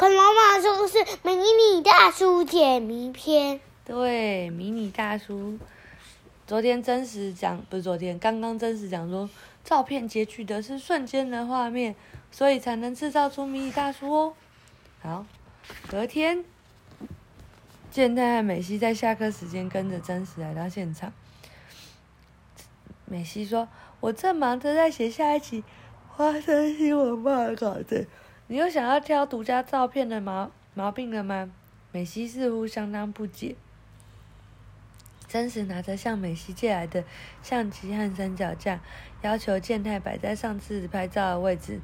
恐龙妈说是迷你大叔解谜篇。对，迷你大叔。昨天真实讲不是昨天，刚刚真实讲说，照片截取的是瞬间的画面，所以才能制造出迷你大叔哦。好，隔天，健太和美希在下课时间跟着真实来到现场。美希说：“我正忙着在写下一期花生新闻报稿的。”你又想要挑独家照片的毛毛病了吗？美希似乎相当不解。真实拿着向美希借来的相机和三脚架，要求健太摆在上次拍照的位置，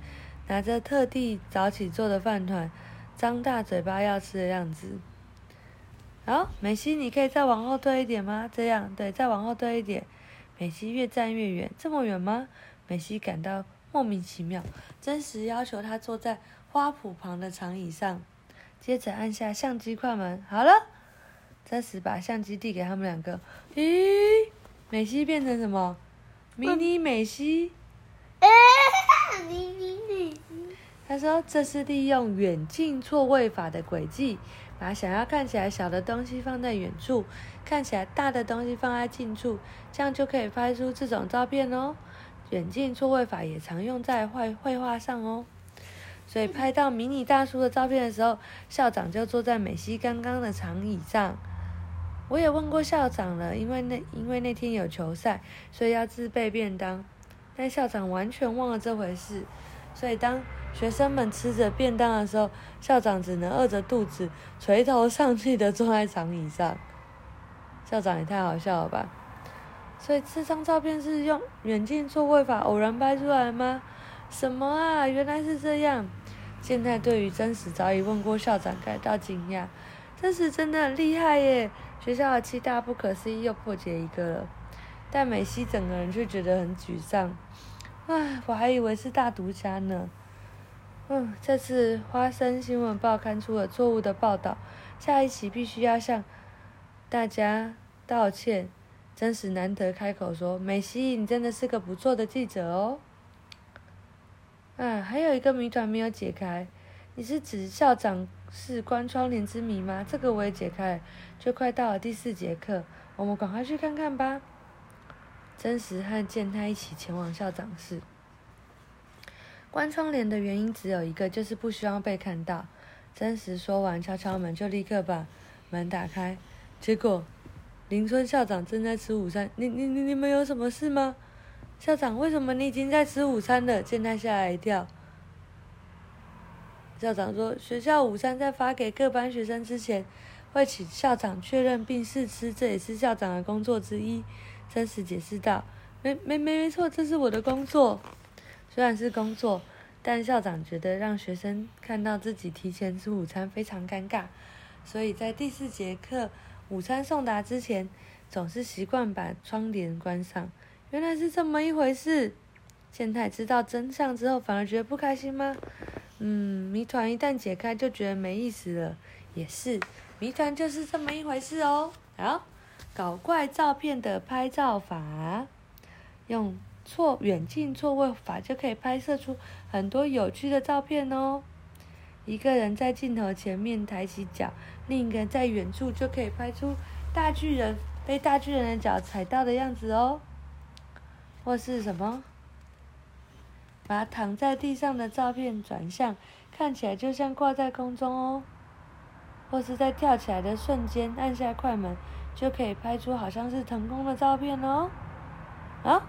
拿着特地早起做的饭团，张大嘴巴要吃的样子。好，美希，你可以再往后退一点吗？这样，对，再往后退一点。美希越站越远，这么远吗？美希感到莫名其妙。真实要求他坐在。花圃旁的长椅上，接着按下相机快门，好了。真实把相机递给他们两个。咦，美西变成什么？迷你美西。迷你美西。他说：“这是利用远近错位法的轨迹，把想要看起来小的东西放在远处，看起来大的东西放在近处，这样就可以拍出这种照片哦。远近错位法也常用在绘绘画上哦。”所以拍到迷你大叔的照片的时候，校长就坐在美西刚刚的长椅上。我也问过校长了，因为那因为那天有球赛，所以要自备便当。但校长完全忘了这回事。所以当学生们吃着便当的时候，校长只能饿着肚子，垂头丧气的坐在长椅上。校长也太好笑了吧！所以这张照片是用远近错位法偶然拍出来吗？什么啊！原来是这样。现在对于真实早已问过校长，感到惊讶。真实真的很厉害耶！学校的七大不可思议又破解一个了。但美西整个人却觉得很沮丧。唉，我还以为是大独家呢。嗯，这次花生新闻报刊出了错误的报道，下一期必须要向大家道歉。真实难得开口说：“美西，你真的是个不错的记者哦。”啊，还有一个谜团没有解开，你是指校长是关窗帘之谜吗？这个我也解开，就快到了第四节课，我们赶快去看看吧。真实和健太一起前往校长室。关窗帘的原因只有一个，就是不希望被看到。真实说完，敲敲门，就立刻把门打开。结果，林村校长正在吃午餐。你、你、你、你们有什么事吗？校长，为什么你已经在吃午餐了？见他吓了一跳。校长说：“学校午餐在发给各班学生之前，会请校长确认并试吃，这也是校长的工作之一。”真实解释道：“没、没、没、没错，这是我的工作。虽然是工作，但校长觉得让学生看到自己提前吃午餐非常尴尬，所以在第四节课午餐送达之前，总是习惯把窗帘关上。”原来是这么一回事。健太知道真相之后，反而觉得不开心吗？嗯，谜团一旦解开，就觉得没意思了。也是，谜团就是这么一回事哦。好，搞怪照片的拍照法，用错远近错位法就可以拍摄出很多有趣的照片哦。一个人在镜头前面抬起脚，另一个人在远处就可以拍出大巨人被大巨人的脚踩到的样子哦。或是什么？把躺在地上的照片转向，看起来就像挂在空中哦。或是在跳起来的瞬间按下快门，就可以拍出好像是腾空的照片哦。好，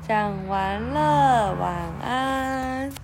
讲完了，晚安。